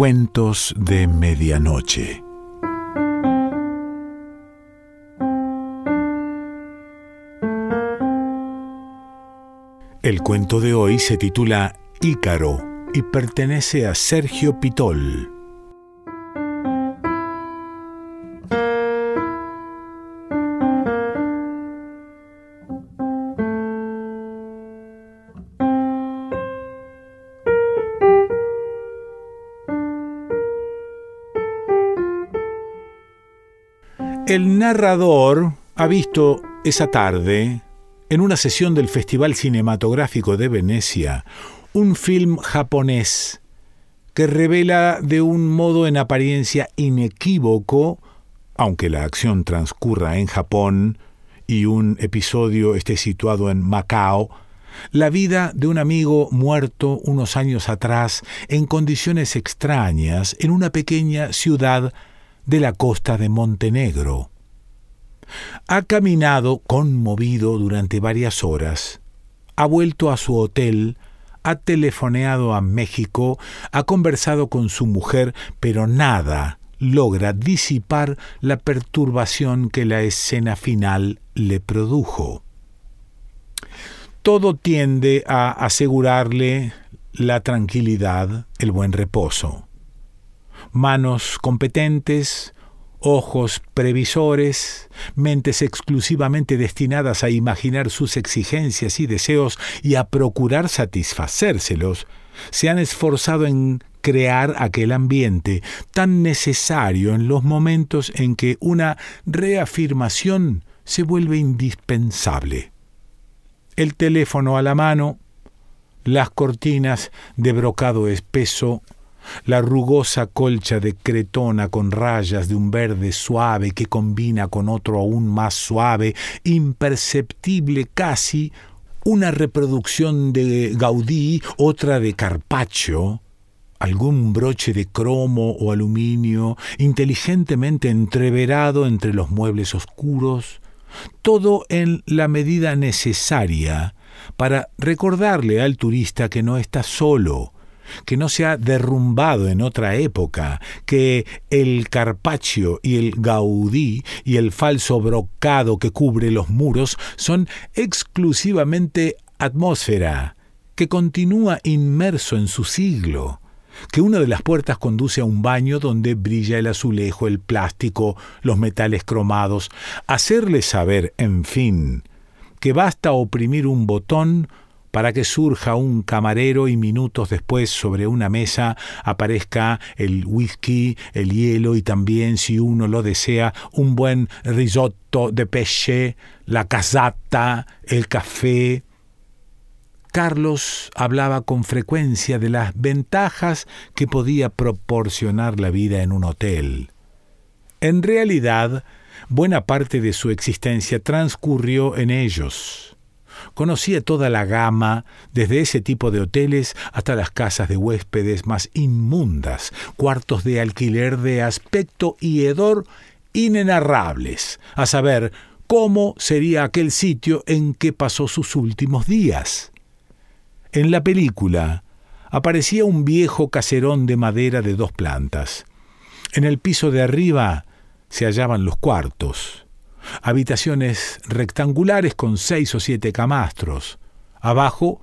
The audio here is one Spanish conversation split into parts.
Cuentos de Medianoche. El cuento de hoy se titula Ícaro y pertenece a Sergio Pitol. El narrador ha visto esa tarde, en una sesión del Festival Cinematográfico de Venecia, un film japonés que revela de un modo en apariencia inequívoco, aunque la acción transcurra en Japón y un episodio esté situado en Macao, la vida de un amigo muerto unos años atrás en condiciones extrañas en una pequeña ciudad de la costa de Montenegro. Ha caminado conmovido durante varias horas, ha vuelto a su hotel, ha telefoneado a México, ha conversado con su mujer, pero nada logra disipar la perturbación que la escena final le produjo. Todo tiende a asegurarle la tranquilidad, el buen reposo manos competentes, ojos previsores, mentes exclusivamente destinadas a imaginar sus exigencias y deseos y a procurar satisfacérselos, se han esforzado en crear aquel ambiente tan necesario en los momentos en que una reafirmación se vuelve indispensable. El teléfono a la mano, las cortinas de brocado espeso la rugosa colcha de cretona con rayas de un verde suave que combina con otro aún más suave, imperceptible casi, una reproducción de Gaudí, otra de Carpaccio, algún broche de cromo o aluminio inteligentemente entreverado entre los muebles oscuros, todo en la medida necesaria para recordarle al turista que no está solo, que no se ha derrumbado en otra época, que el Carpaccio y el Gaudí y el falso brocado que cubre los muros son exclusivamente atmósfera, que continúa inmerso en su siglo, que una de las puertas conduce a un baño donde brilla el azulejo, el plástico, los metales cromados, hacerle saber, en fin, que basta oprimir un botón para que surja un camarero y minutos después sobre una mesa aparezca el whisky, el hielo y también, si uno lo desea, un buen risotto de pesce, la casata, el café. Carlos hablaba con frecuencia de las ventajas que podía proporcionar la vida en un hotel. En realidad, buena parte de su existencia transcurrió en ellos. Conocía toda la gama, desde ese tipo de hoteles hasta las casas de huéspedes más inmundas, cuartos de alquiler de aspecto y hedor inenarrables, a saber, cómo sería aquel sitio en que pasó sus últimos días. En la película aparecía un viejo caserón de madera de dos plantas. En el piso de arriba se hallaban los cuartos habitaciones rectangulares con seis o siete camastros. Abajo,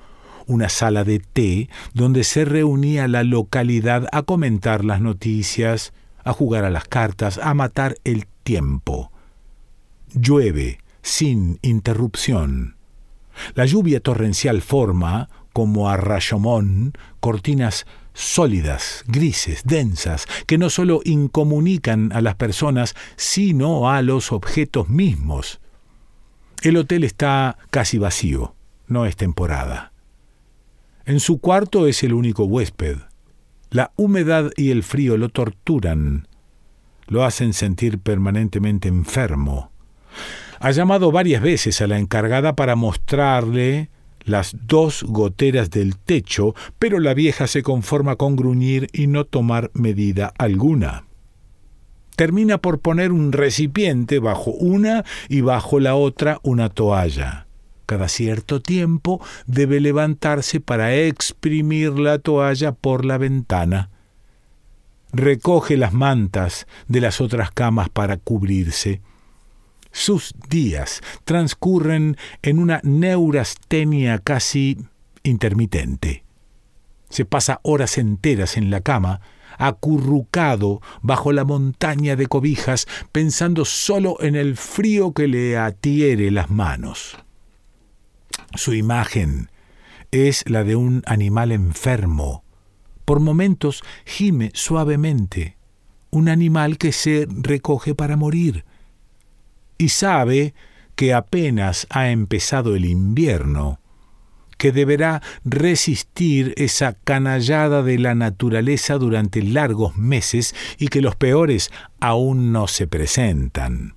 una sala de té donde se reunía la localidad a comentar las noticias, a jugar a las cartas, a matar el tiempo. Llueve sin interrupción. La lluvia torrencial forma, como a Rashomon, cortinas sólidas, grises, densas, que no sólo incomunican a las personas, sino a los objetos mismos. El hotel está casi vacío, no es temporada. En su cuarto es el único huésped. La humedad y el frío lo torturan, lo hacen sentir permanentemente enfermo. Ha llamado varias veces a la encargada para mostrarle las dos goteras del techo, pero la vieja se conforma con gruñir y no tomar medida alguna. Termina por poner un recipiente bajo una y bajo la otra una toalla. Cada cierto tiempo debe levantarse para exprimir la toalla por la ventana. recoge las mantas de las otras camas para cubrirse. Sus días transcurren en una neurastenia casi intermitente. Se pasa horas enteras en la cama, acurrucado bajo la montaña de cobijas, pensando solo en el frío que le atiere las manos. Su imagen es la de un animal enfermo. Por momentos gime suavemente, un animal que se recoge para morir. Y sabe que apenas ha empezado el invierno, que deberá resistir esa canallada de la naturaleza durante largos meses y que los peores aún no se presentan.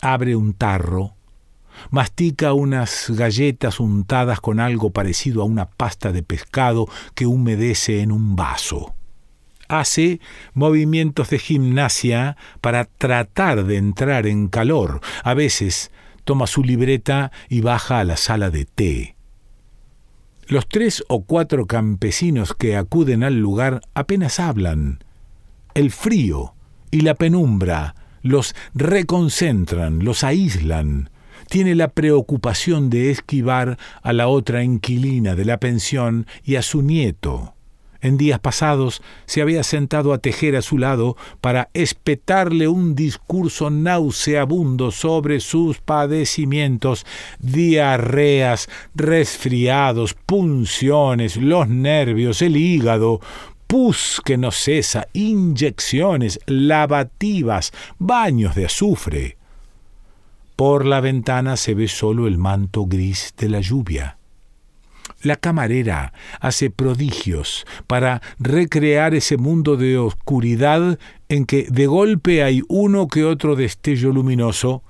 Abre un tarro, mastica unas galletas untadas con algo parecido a una pasta de pescado que humedece en un vaso. Hace movimientos de gimnasia para tratar de entrar en calor. A veces toma su libreta y baja a la sala de té. Los tres o cuatro campesinos que acuden al lugar apenas hablan. El frío y la penumbra los reconcentran, los aíslan, tiene la preocupación de esquivar a la otra inquilina de la pensión y a su nieto. En días pasados se había sentado a tejer a su lado para espetarle un discurso nauseabundo sobre sus padecimientos, diarreas, resfriados, punciones, los nervios, el hígado, pus que no cesa, inyecciones, lavativas, baños de azufre. Por la ventana se ve solo el manto gris de la lluvia. La camarera hace prodigios para recrear ese mundo de oscuridad en que de golpe hay uno que otro destello luminoso,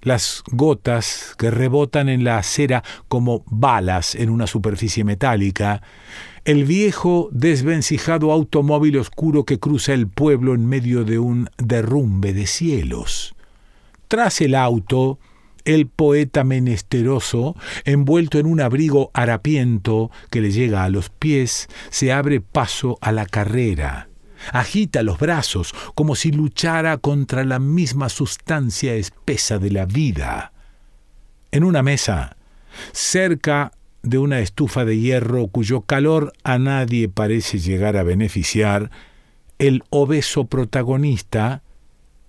las gotas que rebotan en la acera como balas en una superficie metálica, el viejo desvencijado automóvil oscuro que cruza el pueblo en medio de un derrumbe de cielos. Tras el auto, el poeta menesteroso, envuelto en un abrigo harapiento que le llega a los pies, se abre paso a la carrera. Agita los brazos como si luchara contra la misma sustancia espesa de la vida. En una mesa, cerca de una estufa de hierro cuyo calor a nadie parece llegar a beneficiar, el obeso protagonista,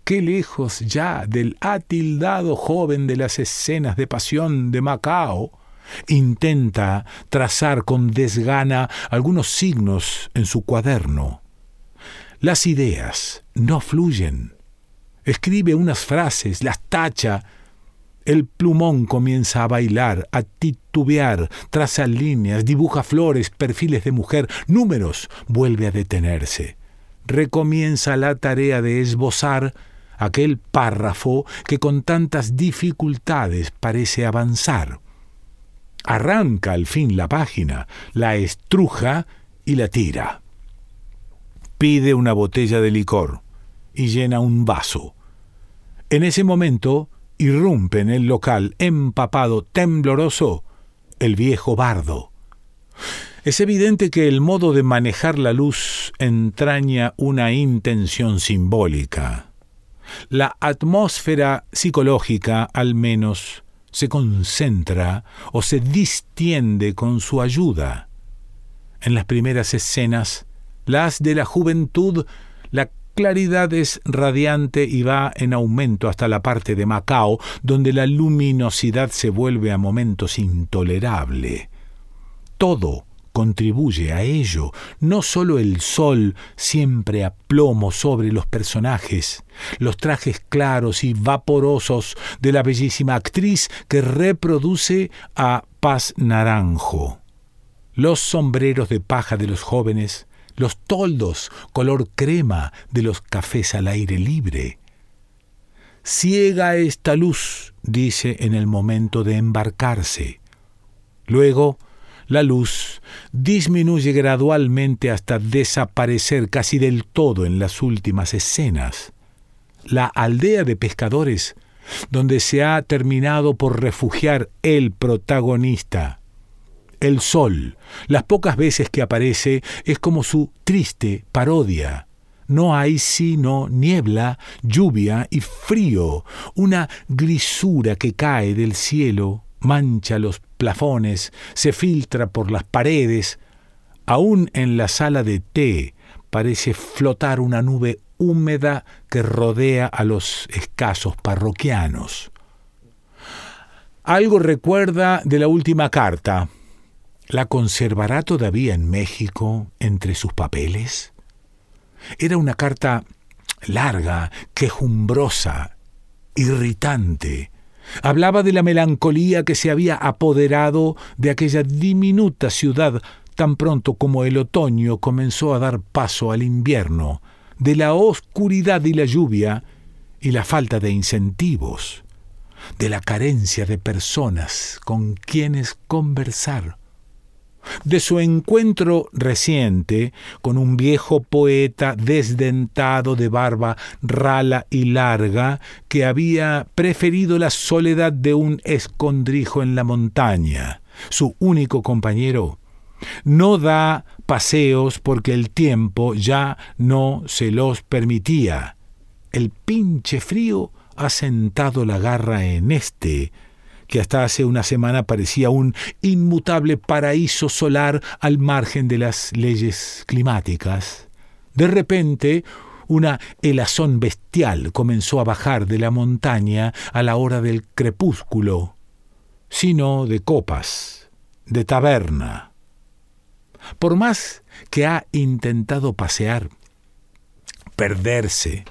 qué lejos ya del atildado joven de las escenas de pasión de Macao, intenta trazar con desgana algunos signos en su cuaderno. Las ideas no fluyen. Escribe unas frases, las tacha, el plumón comienza a bailar, a titubear, traza líneas, dibuja flores, perfiles de mujer, números, vuelve a detenerse. Recomienza la tarea de esbozar aquel párrafo que con tantas dificultades parece avanzar. Arranca al fin la página, la estruja y la tira. Pide una botella de licor y llena un vaso. En ese momento irrumpe en el local, empapado, tembloroso, el viejo bardo. Es evidente que el modo de manejar la luz entraña una intención simbólica. La atmósfera psicológica, al menos, se concentra o se distiende con su ayuda. En las primeras escenas, las de la juventud, la claridad es radiante y va en aumento hasta la parte de Macao, donde la luminosidad se vuelve a momentos intolerable. Todo contribuye a ello, no sólo el sol siempre a plomo sobre los personajes, los trajes claros y vaporosos de la bellísima actriz que reproduce a Paz Naranjo, los sombreros de paja de los jóvenes, los toldos color crema de los cafés al aire libre. Ciega esta luz, dice en el momento de embarcarse. Luego, la luz disminuye gradualmente hasta desaparecer casi del todo en las últimas escenas. La aldea de pescadores, donde se ha terminado por refugiar el protagonista. el sol. Las pocas veces que aparece es como su triste parodia. No hay sino niebla, lluvia y frío, una grisura que cae del cielo, mancha los plafones, se filtra por las paredes. Aún en la sala de té parece flotar una nube húmeda que rodea a los escasos parroquianos. Algo recuerda de la última carta. ¿La conservará todavía en México entre sus papeles? Era una carta larga, quejumbrosa, irritante. Hablaba de la melancolía que se había apoderado de aquella diminuta ciudad tan pronto como el otoño comenzó a dar paso al invierno, de la oscuridad y la lluvia y la falta de incentivos de la carencia de personas con quienes conversar, de su encuentro reciente con un viejo poeta desdentado de barba rala y larga que había preferido la soledad de un escondrijo en la montaña, su único compañero. No da paseos porque el tiempo ya no se los permitía. El pinche frío ha sentado la garra en este, que hasta hace una semana parecía un inmutable paraíso solar al margen de las leyes climáticas. De repente, una helazón bestial comenzó a bajar de la montaña a la hora del crepúsculo, sino de copas, de taberna. Por más que ha intentado pasear, perderse,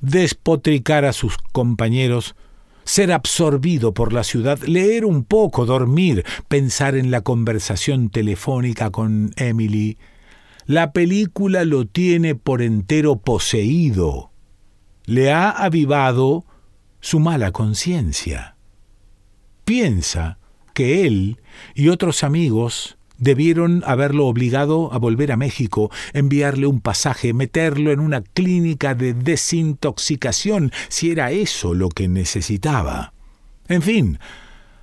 despotricar a sus compañeros, ser absorbido por la ciudad, leer un poco, dormir, pensar en la conversación telefónica con Emily. La película lo tiene por entero poseído. Le ha avivado su mala conciencia. Piensa que él y otros amigos Debieron haberlo obligado a volver a México, enviarle un pasaje, meterlo en una clínica de desintoxicación, si era eso lo que necesitaba. En fin,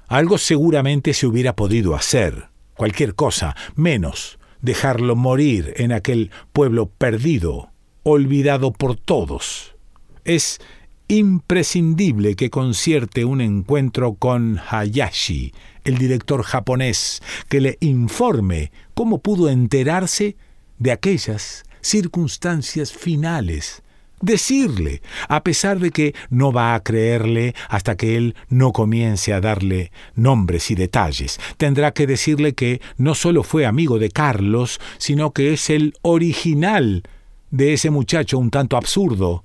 algo seguramente se hubiera podido hacer, cualquier cosa, menos dejarlo morir en aquel pueblo perdido, olvidado por todos. Es imprescindible que concierte un encuentro con Hayashi, el director japonés, que le informe cómo pudo enterarse de aquellas circunstancias finales. Decirle, a pesar de que no va a creerle hasta que él no comience a darle nombres y detalles. Tendrá que decirle que no solo fue amigo de Carlos, sino que es el original de ese muchacho un tanto absurdo,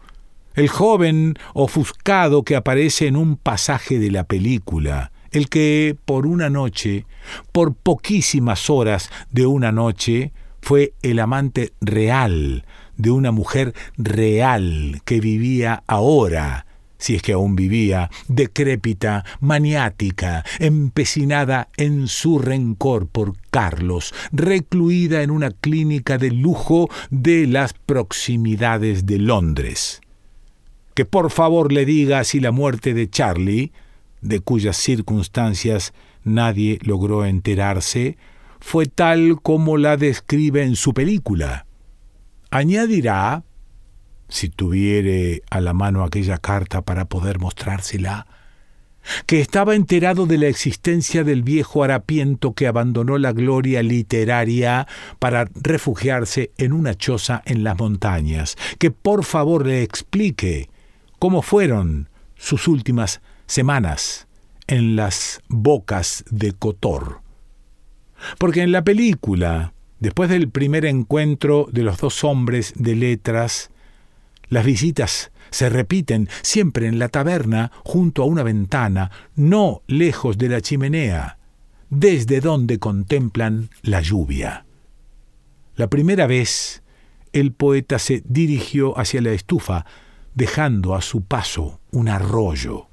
el joven ofuscado que aparece en un pasaje de la película, el que por una noche, por poquísimas horas de una noche, fue el amante real de una mujer real que vivía ahora, si es que aún vivía, decrépita, maniática, empecinada en su rencor por Carlos, recluida en una clínica de lujo de las proximidades de Londres. Que por favor le diga si la muerte de Charlie de cuyas circunstancias nadie logró enterarse, fue tal como la describe en su película. Añadirá, si tuviere a la mano aquella carta para poder mostrársela, que estaba enterado de la existencia del viejo harapiento que abandonó la gloria literaria para refugiarse en una choza en las montañas, que por favor le explique cómo fueron sus últimas semanas en las bocas de Cotor. Porque en la película, después del primer encuentro de los dos hombres de letras, las visitas se repiten siempre en la taberna junto a una ventana, no lejos de la chimenea, desde donde contemplan la lluvia. La primera vez el poeta se dirigió hacia la estufa, dejando a su paso un arroyo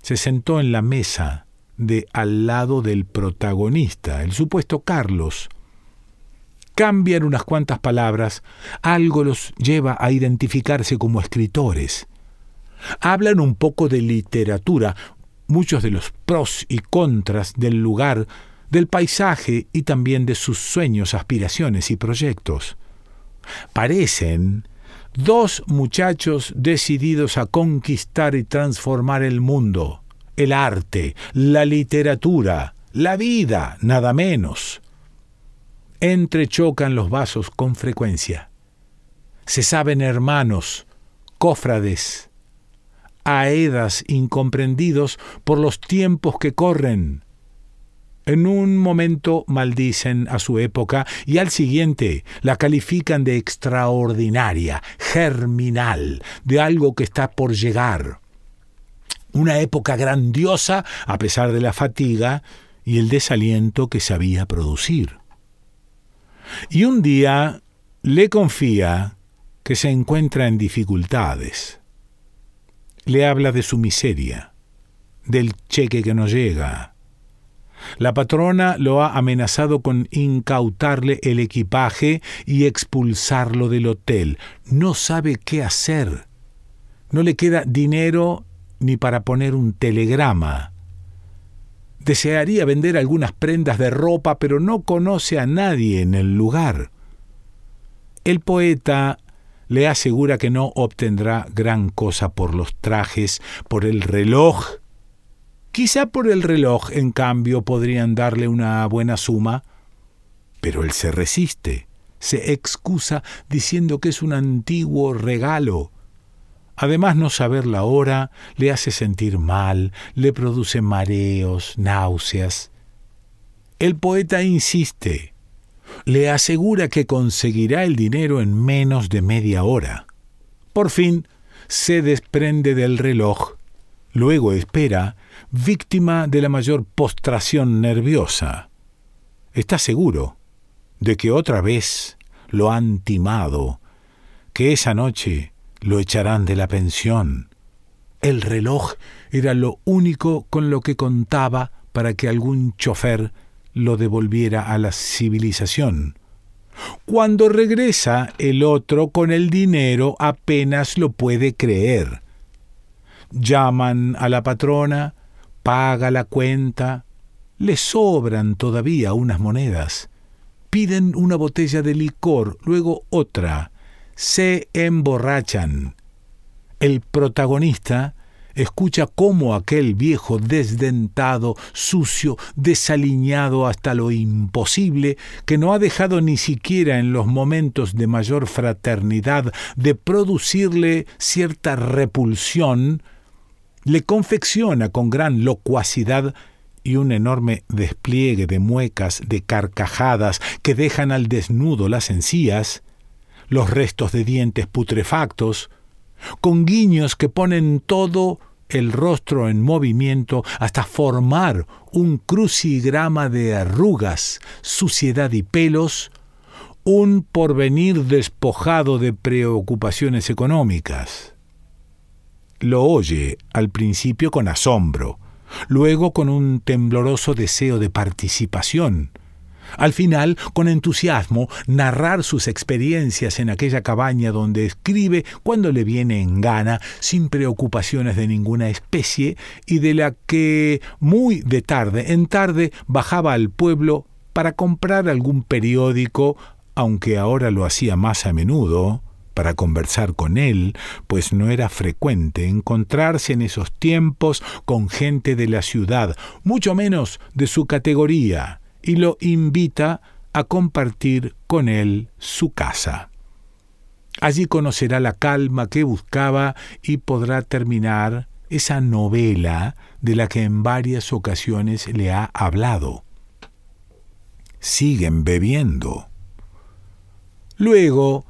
se sentó en la mesa de al lado del protagonista, el supuesto Carlos. Cambian unas cuantas palabras, algo los lleva a identificarse como escritores. Hablan un poco de literatura, muchos de los pros y contras del lugar del paisaje y también de sus sueños, aspiraciones y proyectos. Parecen dos muchachos decididos a conquistar y transformar el mundo, el arte, la literatura, la vida, nada menos. Entrechocan los vasos con frecuencia. Se saben hermanos, cofrades, aedas incomprendidos por los tiempos que corren, en un momento maldicen a su época y al siguiente la califican de extraordinaria, germinal, de algo que está por llegar. Una época grandiosa a pesar de la fatiga y el desaliento que sabía producir. Y un día le confía que se encuentra en dificultades. Le habla de su miseria, del cheque que no llega, la patrona lo ha amenazado con incautarle el equipaje y expulsarlo del hotel. No sabe qué hacer. No le queda dinero ni para poner un telegrama. Desearía vender algunas prendas de ropa, pero no conoce a nadie en el lugar. El poeta le asegura que no obtendrá gran cosa por los trajes, por el reloj Quizá por el reloj, en cambio, podrían darle una buena suma, pero él se resiste, se excusa diciendo que es un antiguo regalo. Además, no saber la hora le hace sentir mal, le produce mareos, náuseas. El poeta insiste, le asegura que conseguirá el dinero en menos de media hora. Por fin, se desprende del reloj, luego espera víctima de la mayor postración nerviosa. Está seguro de que otra vez lo han timado, que esa noche lo echarán de la pensión. El reloj era lo único con lo que contaba para que algún chofer lo devolviera a la civilización. Cuando regresa el otro con el dinero apenas lo puede creer. Llaman a la patrona, paga la cuenta, le sobran todavía unas monedas. Piden una botella de licor, luego otra. Se emborrachan. El protagonista escucha cómo aquel viejo desdentado, sucio, desaliñado hasta lo imposible, que no ha dejado ni siquiera en los momentos de mayor fraternidad de producirle cierta repulsión, le confecciona con gran locuacidad y un enorme despliegue de muecas, de carcajadas que dejan al desnudo las encías, los restos de dientes putrefactos, con guiños que ponen todo el rostro en movimiento hasta formar un crucigrama de arrugas, suciedad y pelos, un porvenir despojado de preocupaciones económicas. Lo oye al principio con asombro, luego con un tembloroso deseo de participación, al final, con entusiasmo, narrar sus experiencias en aquella cabaña donde escribe cuando le viene en gana, sin preocupaciones de ninguna especie, y de la que muy de tarde en tarde bajaba al pueblo para comprar algún periódico, aunque ahora lo hacía más a menudo, para conversar con él, pues no era frecuente encontrarse en esos tiempos con gente de la ciudad, mucho menos de su categoría, y lo invita a compartir con él su casa. Allí conocerá la calma que buscaba y podrá terminar esa novela de la que en varias ocasiones le ha hablado. Siguen bebiendo. Luego,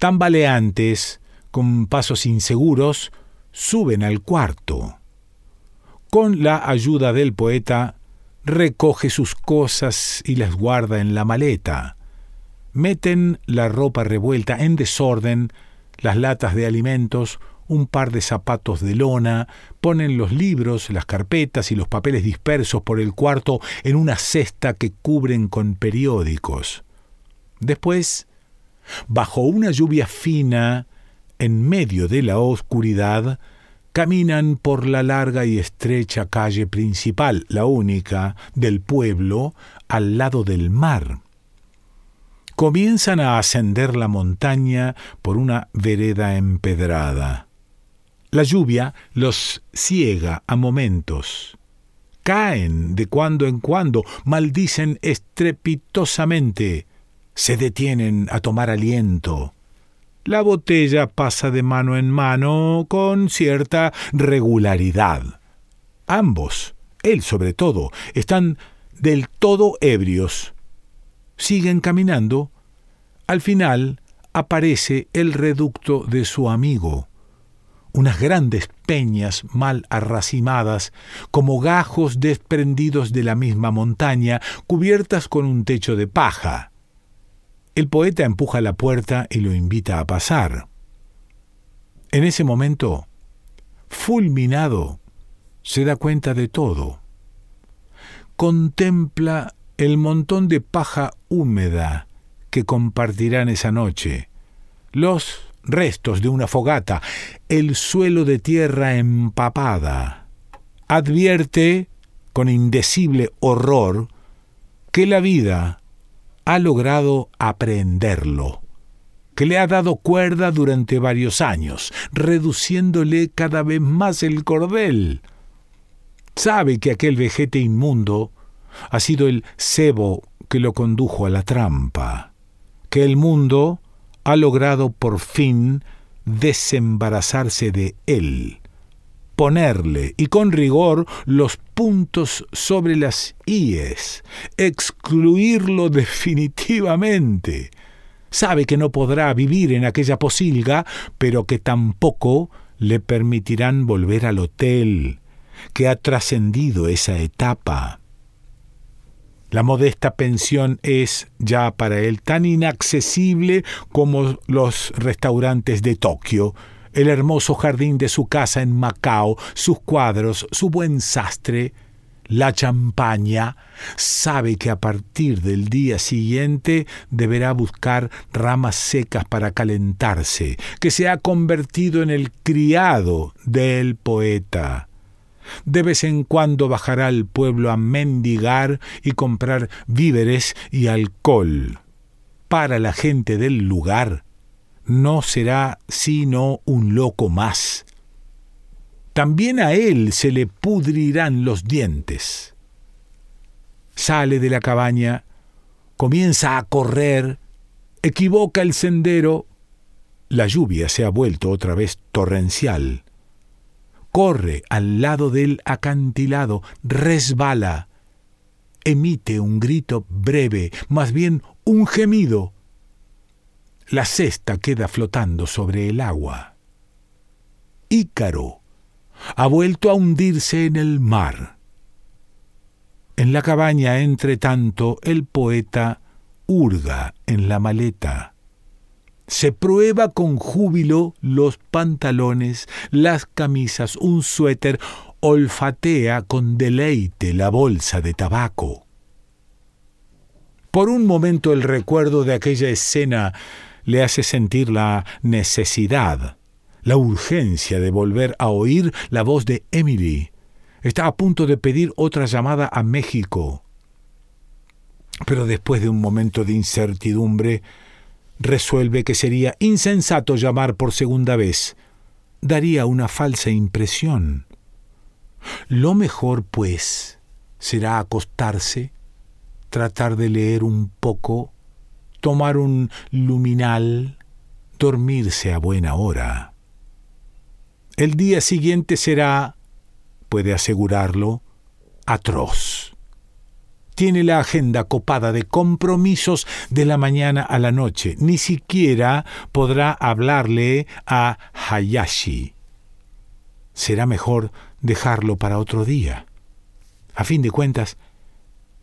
tambaleantes, con pasos inseguros, suben al cuarto. Con la ayuda del poeta, recoge sus cosas y las guarda en la maleta. Meten la ropa revuelta en desorden, las latas de alimentos, un par de zapatos de lona, ponen los libros, las carpetas y los papeles dispersos por el cuarto en una cesta que cubren con periódicos. Después Bajo una lluvia fina, en medio de la oscuridad, caminan por la larga y estrecha calle principal, la única, del pueblo, al lado del mar. Comienzan a ascender la montaña por una vereda empedrada. La lluvia los ciega a momentos. Caen de cuando en cuando, maldicen estrepitosamente, se detienen a tomar aliento. La botella pasa de mano en mano con cierta regularidad. Ambos, él sobre todo, están del todo ebrios. Siguen caminando. Al final aparece el reducto de su amigo. Unas grandes peñas mal arracimadas, como gajos desprendidos de la misma montaña, cubiertas con un techo de paja. El poeta empuja la puerta y lo invita a pasar. En ese momento, fulminado, se da cuenta de todo. Contempla el montón de paja húmeda que compartirán esa noche, los restos de una fogata, el suelo de tierra empapada. Advierte, con indecible horror, que la vida ha logrado aprenderlo, que le ha dado cuerda durante varios años, reduciéndole cada vez más el cordel. Sabe que aquel vejete inmundo ha sido el cebo que lo condujo a la trampa, que el mundo ha logrado por fin desembarazarse de él ponerle, y con rigor, los puntos sobre las IES, excluirlo definitivamente. Sabe que no podrá vivir en aquella posilga, pero que tampoco le permitirán volver al hotel, que ha trascendido esa etapa. La modesta pensión es ya para él tan inaccesible como los restaurantes de Tokio, el hermoso jardín de su casa en Macao, sus cuadros, su buen sastre, la champaña, sabe que a partir del día siguiente deberá buscar ramas secas para calentarse, que se ha convertido en el criado del poeta. De vez en cuando bajará al pueblo a mendigar y comprar víveres y alcohol. Para la gente del lugar, no será sino un loco más. También a él se le pudrirán los dientes. Sale de la cabaña, comienza a correr, equivoca el sendero, la lluvia se ha vuelto otra vez torrencial. Corre al lado del acantilado, resbala, emite un grito breve, más bien un gemido, la cesta queda flotando sobre el agua. Ícaro ha vuelto a hundirse en el mar. En la cabaña, entre tanto, el poeta hurga en la maleta. Se prueba con júbilo los pantalones, las camisas, un suéter, olfatea con deleite la bolsa de tabaco. Por un momento el recuerdo de aquella escena le hace sentir la necesidad, la urgencia de volver a oír la voz de Emily. Está a punto de pedir otra llamada a México. Pero después de un momento de incertidumbre, resuelve que sería insensato llamar por segunda vez. Daría una falsa impresión. Lo mejor, pues, será acostarse, tratar de leer un poco tomar un luminal, dormirse a buena hora. El día siguiente será, puede asegurarlo, atroz. Tiene la agenda copada de compromisos de la mañana a la noche. Ni siquiera podrá hablarle a Hayashi. Será mejor dejarlo para otro día. A fin de cuentas,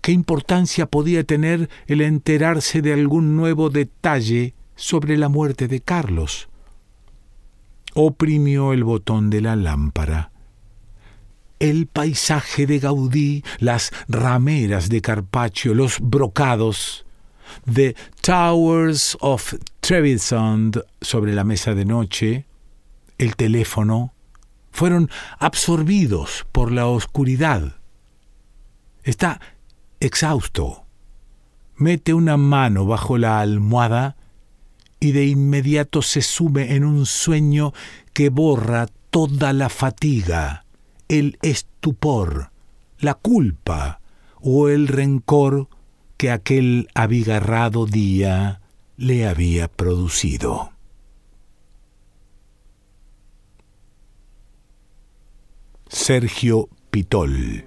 ¿Qué importancia podía tener el enterarse de algún nuevo detalle sobre la muerte de Carlos? Oprimió el botón de la lámpara. El paisaje de Gaudí, las rameras de Carpaccio, los brocados, The Towers of Trevisan sobre la mesa de noche, el teléfono, fueron absorbidos por la oscuridad. Está exhausto. Mete una mano bajo la almohada y de inmediato se sume en un sueño que borra toda la fatiga, el estupor, la culpa o el rencor que aquel abigarrado día le había producido. Sergio Pitol